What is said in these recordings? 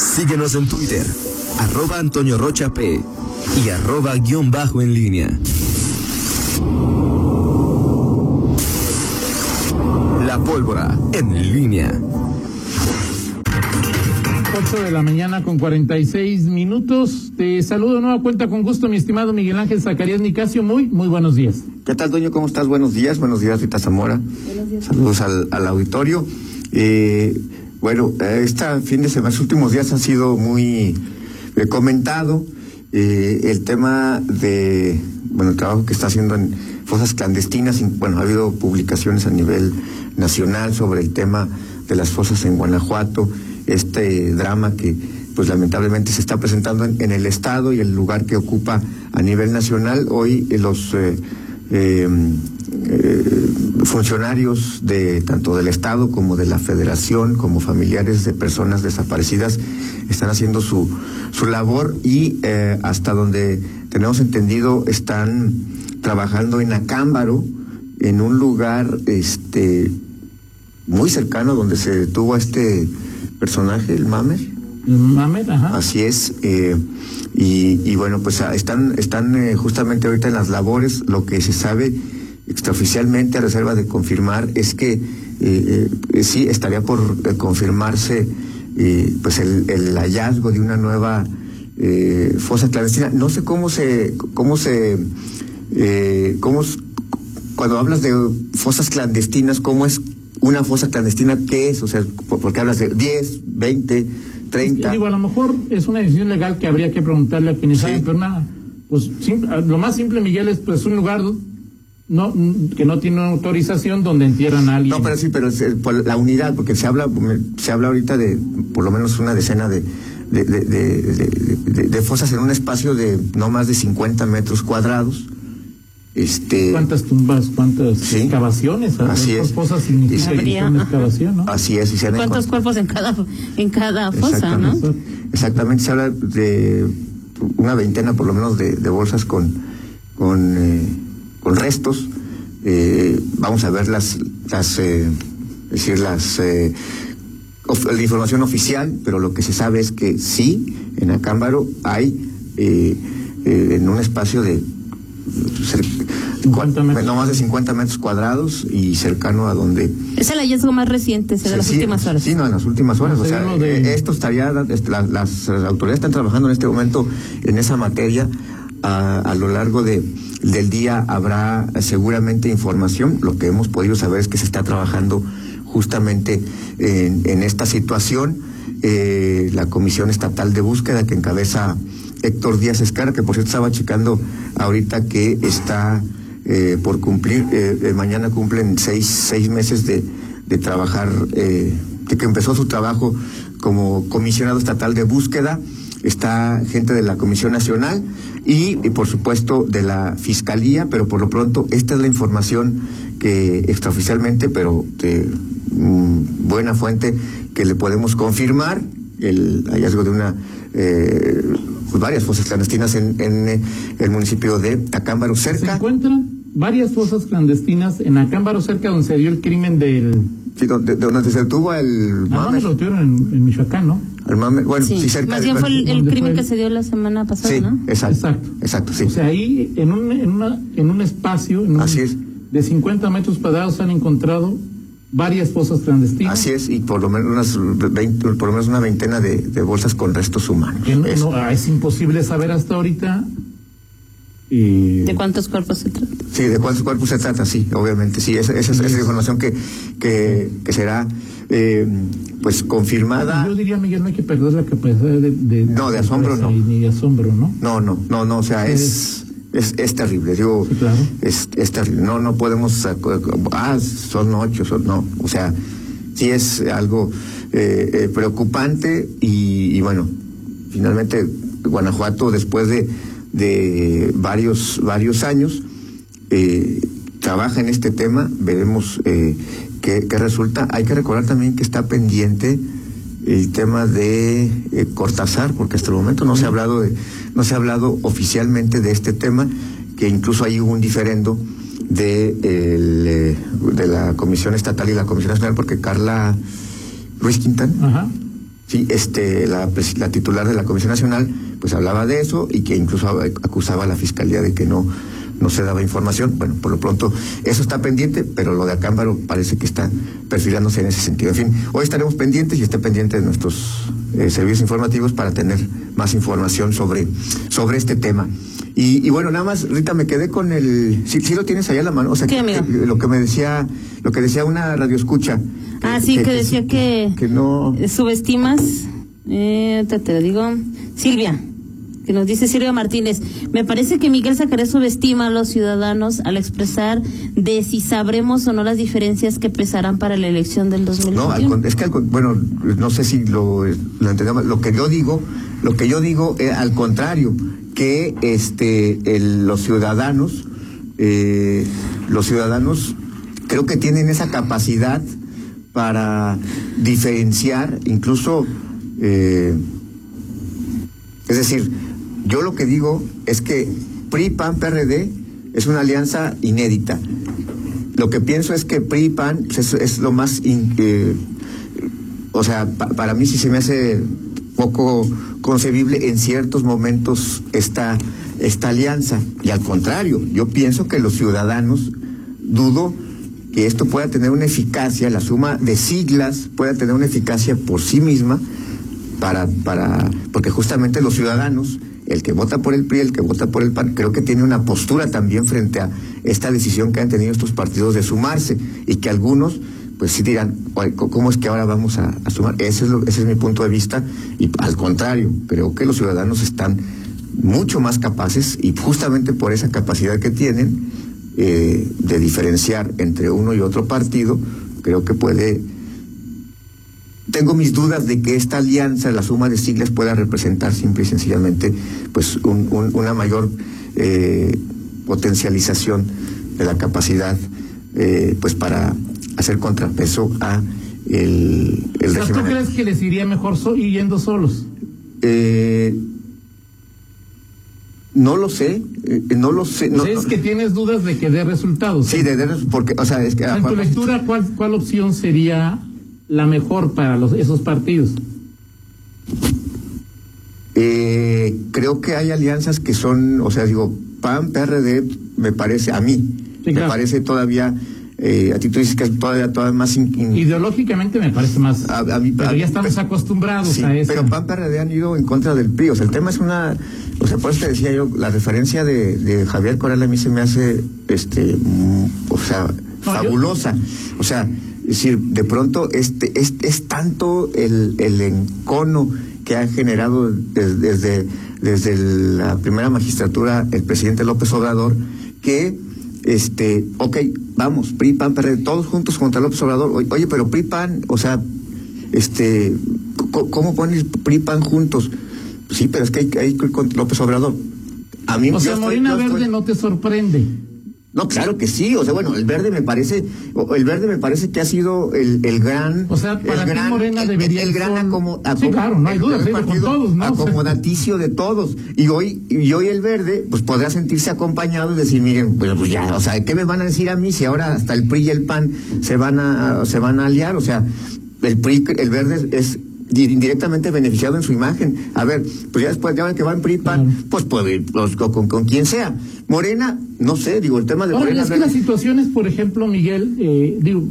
Síguenos en Twitter, arroba Antonio Rocha P y arroba guion bajo en línea. La pólvora en línea. 8 de la mañana con 46 minutos. Te saludo nueva cuenta con gusto, mi estimado Miguel Ángel Zacarías Nicasio. Muy, muy buenos días. ¿Qué tal, Doño? ¿Cómo estás? Buenos días. Buenos días, Rita Zamora. Buenos días. Saludos al, al auditorio. Eh, bueno, este fin de semana, los últimos días han sido muy eh, comentado eh, el tema de, bueno, el trabajo que está haciendo en fosas clandestinas. Bueno, ha habido publicaciones a nivel nacional sobre el tema de las fosas en Guanajuato, este drama que pues lamentablemente se está presentando en, el Estado y el lugar que ocupa a nivel nacional. Hoy eh, los eh, eh, funcionarios de tanto del Estado como de la Federación, como familiares de personas desaparecidas, están haciendo su, su labor y eh, hasta donde tenemos entendido están trabajando en Acámbaro, en un lugar este muy cercano donde se detuvo a este personaje, el Mamer. Mamed, ajá. Así es. eh, y, y bueno, pues ah, están, están eh, justamente ahorita en las labores. Lo que se sabe extraoficialmente, a reserva de confirmar, es que eh, eh, sí estaría por eh, confirmarse pues el, el hallazgo de una nueva fosa clandestina. No sé cómo se, cómo se, eh, cómo, cuando hablas de fosas clandestinas, cómo es una fosa clandestina, ¿qué es? O sea, ¿por, por qué hablas de 10, 20, 30? Digo, a lo mejor es una decisión legal que habría que preguntarle a quienes Sí. saben, pero nada. Pues lo más simple, Miguel, es pues un lugar no que no tiene una autorización donde entierran a alguien. No, pero sí, pero es, por la unidad, porque se habla, se habla ahorita de por lo menos una decena de, de, de, de- de- de- de fosas en un espacio de no más de 50 metros cuadrados. Este, ¿Cuántas tumbas, cuántas Sí. excavaciones? Así es. cosas significa que una excavación, ¿no? Así es, y se ¿Cuántos cuerpos en cada en cada fosa, no? Exactamente. Exactamente, se habla de una veintena por lo menos de, de bolsas con, con, eh, con restos. Eh, vamos a ver las, las eh, es decir, las eh, of- la información oficial, pero lo que se sabe es que sí, en Acámbaro hay eh, eh, en un espacio de cer- 50 metros. no más de 50 metros cuadrados y cercano a donde Es el hallazgo más reciente, ese de las Sí, últimas horas. Sí, no, en las últimas horas. No, o sea, de- esto estaría, este, la- las, autoridades están trabajando en este momento en esa materia. A, a lo largo de, del día habrá seguramente información. Lo que hemos podido saber es que se está trabajando justamente en, esta situación. Eh, la Comisión Estatal de Búsqueda que encabeza Héctor Díaz Escara, que por cierto estaba checando ahorita que está eh, por cumplir, eh, eh, mañana cumplen seis, seis meses de, de trabajar, de que empezó su trabajo como comisionado estatal de búsqueda. Está gente de la Comisión Nacional y, y, por supuesto de la Fiscalía, pero por lo pronto esta es la información que extraoficialmente, pero de mm, buena fuente, que le podemos confirmar el hallazgo de una eh, pues varias fosas clandestinas en, en, eh, el municipio de Tacámbaro, Se cerca. encuentran varias fosas clandestinas en Acámbaro, cerca donde se dio el crimen del... Sí, donde, de donde se detuvo el Ah, Mamer. lo tuvieron en, en Michoacán, ¿no? Bueno, sí, Sí, cerca más de- bien fue el, el ¿Dónde crimen fue que se dio la semana pasada, Sí, ¿no? exacto. Exacto. Exacto, sí. O sea, ahí en un, en una, en un espacio en un- Así es. de 50 metros cuadrados se han encontrado varias fosas clandestinas. Así es, y por lo menos unas 20, por lo menos una veintena de, de bolsas con restos humanos. No- Es- no, ah, es imposible saber hasta ahorita. Y ¿De cuántos cuerpos se trata? Sí, de cuántos cuerpos se trata, sí, obviamente, sí, esa, esa, es- esa es información que, que, que será eh, pues confirmada. yo diría, Miguel, no hay que perder la capacidad de... de- No, de asombro no. Ni de asombro, ¿no? No, no, no, no, o sea, es, es, es terrible, digo, Sí, claro. es, es terrible, no, no podemos, ah, son ocho, son, no, o sea, sí es algo eh, eh, preocupante y, y bueno, finalmente Guanajuato después de, de varios, varios años eh, trabaja en este tema, veremos qué resulta. Hay que recordar también que está pendiente el tema de eh, Cortázar, porque hasta el momento no se ha hablado de, no se ha hablado oficialmente de este tema, que incluso hay un diferendo de, el, eh, de la Comisión Estatal y la Comisión Nacional, porque Carla Ruiz Quintana Ajá. Sí, este, la titular de la Comisión Nacional, pues hablaba de eso y que incluso acusaba a la Fiscalía de que no, no se daba información. Bueno, por lo pronto, eso está pendiente, pero lo de Acámbaro parece que está perfilándose en ese sentido. En fin, hoy estaremos pendientes y esté pendiente de nuestros eh, servicios informativos para tener más información sobre, sobre este tema. Y, y bueno, nada más, Rita, me quedé con el. Si sí, lo tienes ahí a la mano. O sea, ¿Qué, que- lo que me decía, lo que decía una radioescucha. Ah, sí, que decía que, que no. subestimas, eh, te, te lo digo, Silvia, que nos dice Silvia Martínez, me parece que Miguel Zacarías subestima a los ciudadanos al expresar de si sabremos o no las diferencias que pesarán para la elección del No, al 2021. con- es que bueno, no sé si lo, lo entendemos. Lo que yo digo, lo que yo digo es al contrario, que este los ciudadanos, eh, los ciudadanos creo que tienen esa capacidad para diferenciar, incluso, eh, es decir, yo lo que digo es que PRI, PAN, PRD es una alianza inédita. Lo que pienso es que PRI PAN es, lo más, eh, o sea, pa- para mí sí se me hace poco concebible en ciertos momentos esta, esta alianza. Y al contrario, yo pienso que los ciudadanos, dudo que esto pueda tener una eficacia, la suma de siglas pueda tener una eficacia por sí misma para, para, porque justamente los ciudadanos, el que vota por el PRI, el que vota por el PAN, creo que tiene una postura también frente a esta decisión que han tenido estos partidos de sumarse y que algunos, pues sí dirán, "Oye, co- ¿cómo es que ahora vamos a, a sumar? Ese es, lo- ese es mi punto de vista y al contrario, creo que los ciudadanos están mucho más capaces y justamente por esa capacidad que tienen eh, de diferenciar entre uno y otro partido, creo que puede tengo mis dudas de que esta alianza, la suma de siglas, pueda representar simple y sencillamente pues un- un- una mayor eh, potencialización de la capacidad eh, pues para hacer contrapeso a el, el ¿Tú crees que les iría mejor so- yendo solos? Eh, no lo sé, eh, no lo sé. No, es que tienes dudas de que dé resultados. Sí, de, de- porque, o sea, es que... en tu lectura, ¿cuál, ¿cuál opción sería la mejor para los, esos partidos? Eh, creo que hay alianzas que son, o sea, digo, PAN, PRD, me parece, a mí, Sí, me parece todavía, eh, a ti tú dices que es todavía, todavía más... in- in- Ideológicamente me parece más. A- a mí- pero a- ya estamos pe- acostumbrados Sí, a eso. pero PAN, PRD han ido en contra del PRI, o sea, el tema es una, o sea, por eso te decía yo, la referencia de, de Javier Corral a mí se me hace, este, mm, o sea, No, yo- fabulosa, o sea, decir, de pronto este es, es tanto el, el encono que ha generado des- desde, desde la primera magistratura el presidente López Obrador, que, este, ok, vamos, PRI, PAN, PRD, todos juntos contra López Obrador. Oye, pero PRI, PAN, o sea, este, ¿cómo pones PRI, PAN juntos? Sí, pero es que hay, hay que ir con López Obrador. A mí o sea, estoy- Morena estoy- Verde no te sorprende. No, claro que sí, o sea, bueno, el verde me parece, el verde me parece que ha sido el, el gran, O sea, para el gran, Morena debería el, gran ser- acomo- Sí, acom- claro, no hay el duda, gran sí, con partido todos, ¿no? O sea- Acomodaticio de todos. Y hoy, y hoy el verde, pues podrá sentirse acompañado y decir, miren, pues, pues ya, o sea, ¿qué me van a decir a mí si ahora hasta el PRI y el PAN se van a, se van a aliar? O sea, el PRI, el verde es indirectamente beneficiado en su imagen. A ver, pues ya después, ya ven que va en PRI, PAN, Claro. pues puede ir pues, con, con, quien sea. Morena, no sé, digo, el tema de Ahora, Morena. es que las situaciones, por ejemplo, Miguel, eh, digo,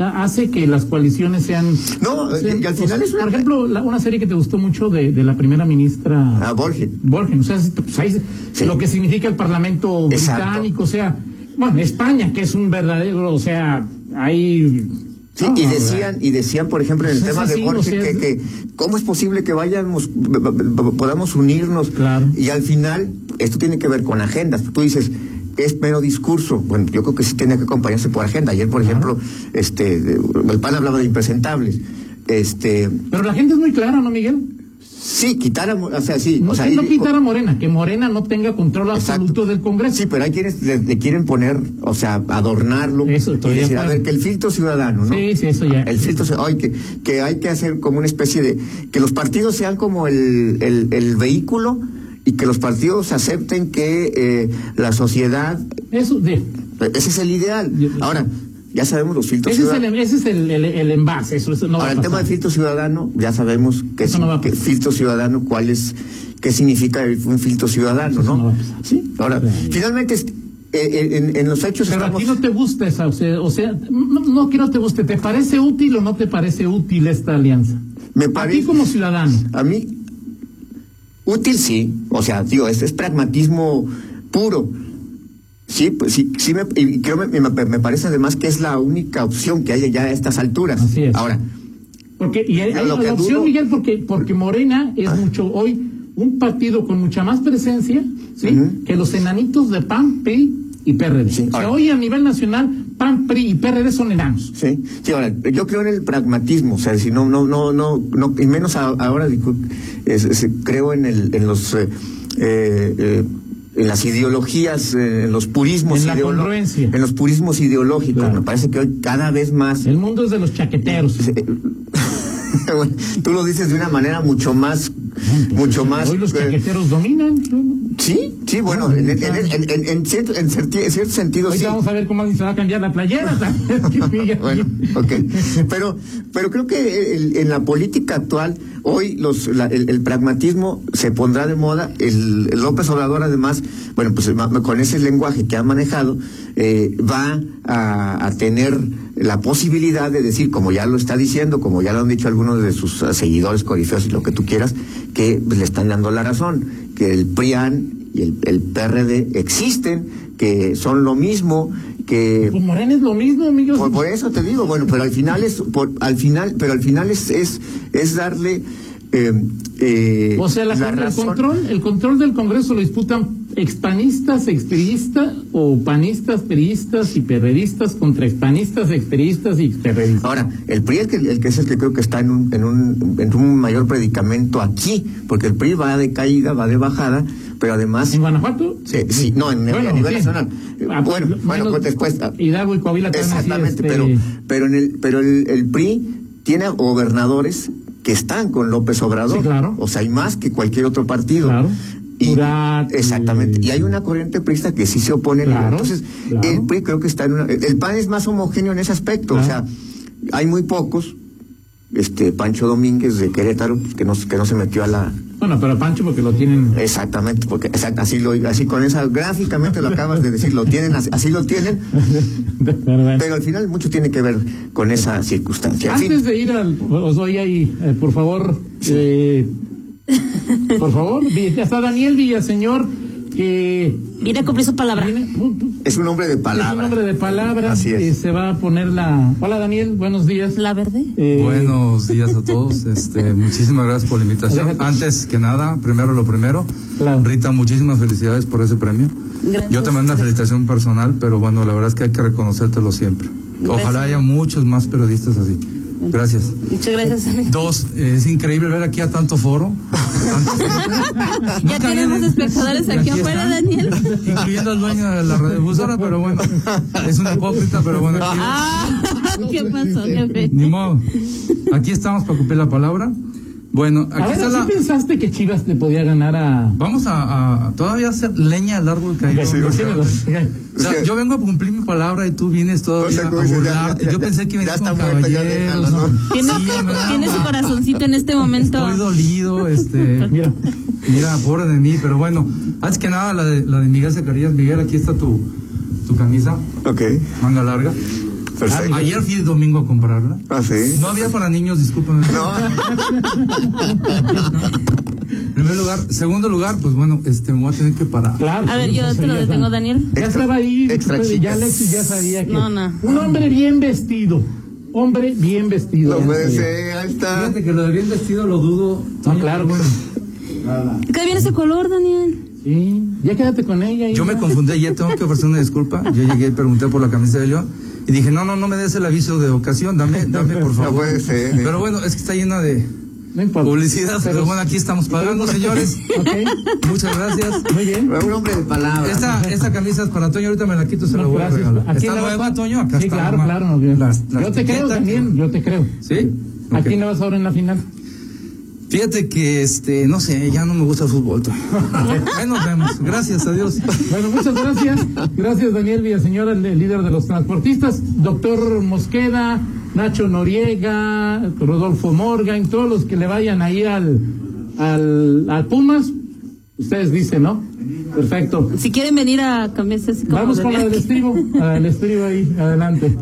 ha- hace que las coaliciones sean. No, sean- y al o final sea, es una- Por ejemplo, la- una serie que te gustó mucho de, de la primera ministra. Ah, Borges. Borgen, o sea, pues ahí- Sí. lo que significa el Parlamento Exacto. británico, o sea, bueno, España, que es un verdadero, o sea, hay... Sí, y decían, y decían, por ejemplo, en el tema de sea, que, cómo es posible que vayamos, podamos unirnos. Claro. Y al final, esto tiene que ver con agendas. Tú dices, es mero discurso. Bueno, yo creo que sí tiene que acompañarse por agenda. Ayer, por ejemplo, este, el PAN hablaba de impresentables. Este, Pero la gente es muy clara, ¿no, Miguel? Sí, quitar a, Mo- o sea, sí, No, o sea, que no quitar a Morena, que Morena no tenga control Exacto. absoluto del Congreso. Sí, pero hay quienes le, le quieren poner, o sea, adornarlo. Eso, y decir, a ver, que el filtro ciudadano, ¿no? Sí, sí, eso ya. El filtro ciudadano, que, que hay que hacer como una especie de. que los partidos sean como el, el, el vehículo y que los partidos acepten que eh, la sociedad. Eso, de, Ese es el ideal. Ahora. Ya sabemos los filtros Ese es el, ciudadanos. ese es el, el, el envase, eso, eso no va Ahora, a el tema del filtro ciudadano, ya sabemos qué es no va a qué filtro ciudadano, cuál es, qué significa un filtro ciudadano, ¿no? no va a. Sí. Ahora, Sí. finalmente, es- eh, eh, en, en los hechos Pero a estamos. ti no te gusta esa, o sea, o sea no, no que no te guste, ¿te parece útil o no te parece útil esta alianza? Me A parece- ti como ciudadano. A mí, útil sí, o sea, digo, es, es pragmatismo puro. Sí, pues sí, sí me, y creo me, me, me parece además que es la única opción que hay ya a estas alturas. Así es. Ahora, Porque, y hay, hay la que opción, dudo- Miguel, porque, porque Morena es mucho hoy un partido con mucha más presencia, ¿sí? Que los enanitos de PAN, PRI y PRD. Sí, O sea, ahora- hoy a nivel nacional, PAN, PRI y PRD son enanos. sí, sí, ahora, yo creo en el pragmatismo, o sea, si no, no, no, no, no y menos a- ahora digo, es- es- creo en el, en los, eh, eh, eh, en las ideologías, eh, en los purismos En la congruencia. en los purismos ideológicos. Claro. Me parece que hoy cada vez más El mundo es de los chaqueteros. Bueno, tú lo dices de una manera mucho más, mucho más. Hoy los eh, chaqueteros dominan. sí, sí, bueno, en, en, en, en- cierto, cierto sentido Ahorita sí. vamos a ver cómo se va a cambiar la playera. Bueno, ok. Pero, pero creo que en la política actual, hoy los, la- el, pragmatismo se pondrá de moda. El, el López Obrador, además, bueno, pues con ese lenguaje que ha manejado, eh, va a, tener la posibilidad de decir, como ya lo está diciendo, como ya lo han dicho algunos de sus seguidores corifeos y lo que tú quieras, que le están dando la razón, que el PRIAN y el, el PRD existen, que son lo mismo, que Pues Morena es lo mismo, amigos. por, por eso te digo, bueno, pero al final es, por, al final, pero al final es, es, es darle eh, eh, O sea, la- el razón. control, el control del Congreso lo disputan expanistas, expriistas o panistas, periodistas y perredistas contra expanistas, expriistas y perredistas. Ahora, el PRI el que, el que es el que creo que está en un, en un, en un mayor predicamento aquí, porque el PRI va de caída, va de bajada, pero además ¿En Guanajuato? Sí, sí, no, en- a nivel sí. nacional. Ah, Bueno, menos bueno, pues después- Hidalgo y Coahuila así, Exactamente, este, pero, pero en el, pero el, el PRI tiene gobernadores que están con López Obrador. Sí, claro. O sea, hay más que cualquier otro partido. Claro. Y, exactamente. y- Y hay una corriente prista que sí se opone. Claro, Entonces, claro. el PRI creo que está en una. El PAN es más homogéneo en ese aspecto. O sea, hay muy pocos. Este Pancho Domínguez de Querétaro, que no, que no se metió a la, Bueno, pero Pancho porque lo tienen... Exactamente, porque exact- así lo así con esa gráficamente lo acabas de decir, lo tienen así, así lo tienen, Pero al final mucho tiene que ver con esa circunstancia. En fin, Antes de ir al... Os doy ahí, eh, por favor, eh, por favor, ya está Daniel Villaseñor, que Viene a cumplir su palabra. viene- es un hombre de es un palabra. hombre de palabras, Así es. eh, se va a poner la... Hola Daniel, buenos días. La verde. Eh, Buenos días a todos. Este, muchísimas gracias por la invitación. Déjate. Antes que nada, primero lo primero. Claro. Rita, muchísimas felicidades por ese premio. Gracias. Yo te mando una felicitación personal, pero bueno, la verdad es que hay que reconocértelo siempre. Ojalá haya muchos más periodistas así. Gracias. Muchas gracias. Dos, es increíble ver aquí a tanto foro. Ya tenemos espectadores aquí afuera, están, Daniel. Incluyendo al dueño de la radiodifusora, pero bueno, es un hipócrita, pero bueno, aquí, Ah, ¿qué pasó, jefe? ni modo. Aquí estamos para cumplir la palabra. Bueno, a aquí ver, está ¿sí la... pensaste que Chivas le podía ganar a... Vamos a, a todavía hacer leña al árbol caído. Sí, O sí, sea, sí. o sea, yo vengo a cumplir mi palabra y tú vienes todavía O sea, a dices, ya- burlarte. ya- yo pensé que venías con caballeros. ¿no? Tiene, Sí, tiene su corazoncito en este momento. Estoy dolido, este. Mira. Mira, pobre de mí, pero bueno. Antes que nada, la de, la de Miguel Zacarías. Miguel, aquí está tu, tu camisa, Ok, manga larga. Perfecto. Ayer fui el domingo a comprarla. Ah, sí. No había para niños, discúlpame. No, Primer lugar. Segundo lugar, pues bueno, este, me voy a tener que parar. Claro. A ver, yo te lo ya detengo. Daniel. Ya Extra- estaba ahí, extra pues, ya. Alexis ya sabía que... No, no. Un hombre bien vestido, hombre bien vestido. ya sabía. ser, ahí está. Fíjate que lo de bien vestido lo dudo. No, claro, bueno. ¿Qué viene ese color, Daniel? Sí, ya quédate con ella. Yo me confundí ayer, tengo que ofrecer una disculpa. Yo llegué y pregunté por la camisa de León y dije, no, no, no me des el aviso de ocasión, dame, dame por favor. No puede ser. Pero bueno, es que está llena de No importa. publicidad, pero bueno, aquí estamos pagando, señores. Ok, Muchas gracias. muy bien. Un hombre de palabra. Esta, esta camisa es para Toño, ahorita me la quito, se la No, voy a regalar. Aquí ¿Está la nueva, Toño? Acá sí, está. claro, claro. no, bien. Las- las yo te creo también, yo te creo. ¿Sí? ¿A Ok. quién le vas ahora en la final? Fíjate que, este, no sé, ya no me gusta el fútbol. Ahí nos vemos. Gracias a Dios. Bueno, muchas gracias. Gracias, Daniel Villaseñor, el, el líder de los transportistas. Doctor Mosqueda, Nacho Noriega, Rodolfo Morgan, todos los que le vayan ahí al, al, al Pumas. Ustedes dicen, ¿no? Perfecto. Si quieren venir a cambiarse así como Vamos con la del estribo. Del estribo ahí, adelante.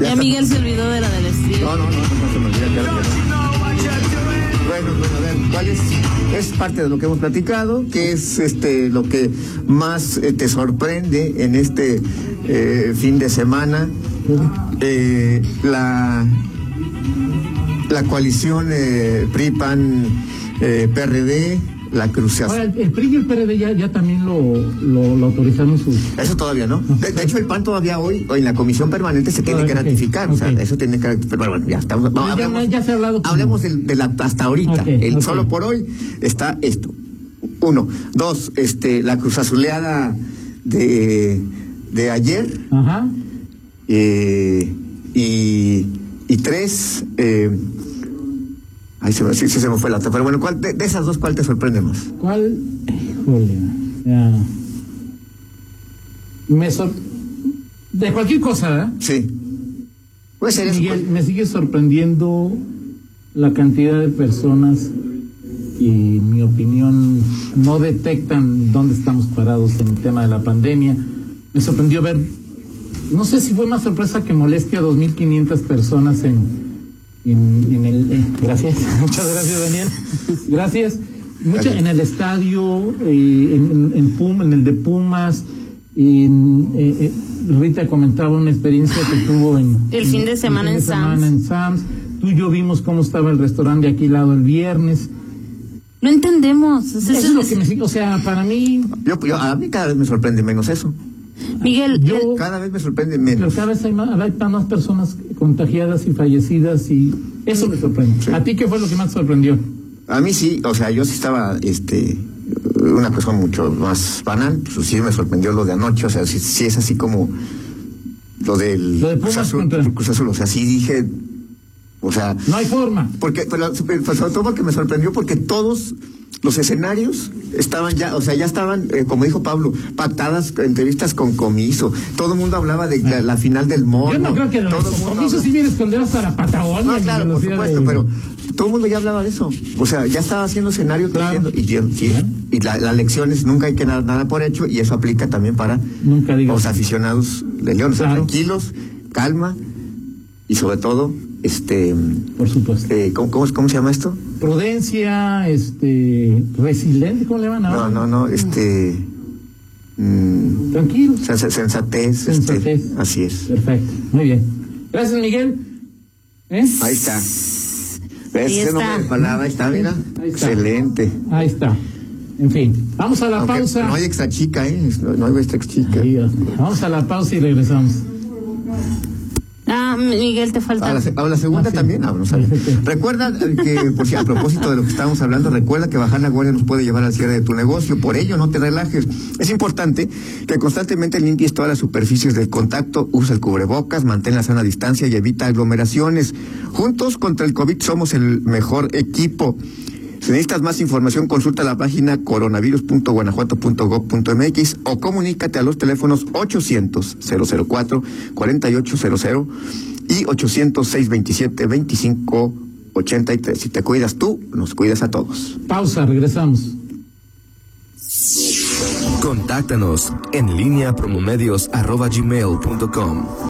Ya Miguel se olvidó de la del estribo. No, no, no, no se me Bueno, bueno, ¿cuál es? Es parte de lo que hemos platicado, que es este lo que más eh, te sorprende en este eh, fin de semana. Eh, la, la coalición eh, PRI-PAN eh, PRD, la cruzación. Ahora, el, PRI y el PRD ya, ya también lo, lo, lo autorizaron sus... Eso todavía no. De, de hecho, el PAN todavía hoy, en la comisión permanente, se tiene que Ah, ratificar. O sea, eso tiene que. Pero bueno, ya estamos. no, Ya- hablemos, ya se ha hablado hablemos del- de, la, hasta ahorita. El. Solo por hoy está esto. Uno. Dos, este, la cruzazuleada de, de ayer. Ajá. eh, y, y tres. Eh, ay, se me, sí, sí se me fue la otra. Pero bueno, ¿cuál, de, de esas dos, ¿cuál te sorprende más? ¿Cuál? Híjole. ya. Me sor... De cualquier cosa, ¿verdad? Sí. Puede ser eso. Miguel, me sigue sorprendiendo la cantidad de personas y en mi opinión no detectan dónde estamos parados en el tema de la pandemia. Me sorprendió ver, no sé si fue más sorpresa que molestia, 2.500 personas en, en, en el... eh, gracias, muchas gracias Daniel. Gracias. Mucha, en el estadio, eh, en, en- en Pum, en el de Pumas. En, eh, eh, Rita comentaba una experiencia que tuvo en El fin de semana el fin de en Sam's. en Sam's. Tú y yo vimos cómo estaba el restaurante de aquí lado el viernes. No entendemos. Eso es lo que me sigue. O sea, para mí, Yo, yo- a mí cada vez me sorprende menos eso. Miguel, yo. el- Cada vez me sorprende Pero menos. cada vez hay más, hay más personas contagiadas y fallecidas y eso me sorprende. ¿A ti qué fue lo que más te sorprendió? A mí sí, o sea, yo sí estaba, este, una cosa mucho más banal, pues sí me sorprendió lo de anoche, o sea, sí, sí es así como lo del Lo de Cruz Pumas Azul, contra- Cruz Azul, o sea, sí dije, o sea, No hay forma. porque, pero, pero sobre todo porque me sorprendió porque todos los escenarios estaban ya, o sea, ya estaban, eh, como dijo Pablo, pactadas entrevistas con comiso, todo el mundo hablaba de la, la final del mono. Yo no creo que los hablaba- sí viene a esconder hasta la Patagonia. no, claro, por supuesto, de- pero todo el mundo ya hablaba de eso. O sea, ya estaba haciendo escenario Claro. y, y, y la- las lecciones nunca hay que dar nada por hecho y eso aplica también para Nunca los aficionados de León. O sea, Claro. tranquilos, calma y sobre todo, este, Por supuesto. eh, ¿cómo, cómo, cómo se llama esto? Prudencia, este, resiliente, ¿cómo le llaman ahora? No, no, no, este, mm, Tranquilos. sen- sensatez, este, Sensatez. así es. Perfecto. Muy bien. Gracias, Miguel. ¿Eh? Ahí está. ¿Ves Ahí ese está. nombre de palabra? Ahí está, mira. Ahí está. Excelente. Ahí está. En fin, vamos a la Aunque pausa. No hay extra chica, ¿eh? No, no hay extra chica. Ahí, Vamos a la pausa y regresamos. Ah, Miguel, te falta. A la, se- a la segunda Ah, sí. también, ah, no sabía. Sí. Recuerda eh, que, por si a propósito de lo que estábamos hablando, recuerda que bajar la guardia nos puede llevar al cierre de tu negocio. Por ello, no te relajes. Es importante que constantemente limpies todas las superficies del contacto, usa el cubrebocas, mantén la sana distancia y evita aglomeraciones. Juntos contra el COVID somos el mejor equipo. Si necesitas más información, consulta la página coronavirus.guanajuato.gov.mx o comunícate a los teléfonos 800-004-4800 y 800-627-2583. Si te cuidas tú, nos cuidas a todos. Pausa, regresamos. Contáctanos en línea promomedios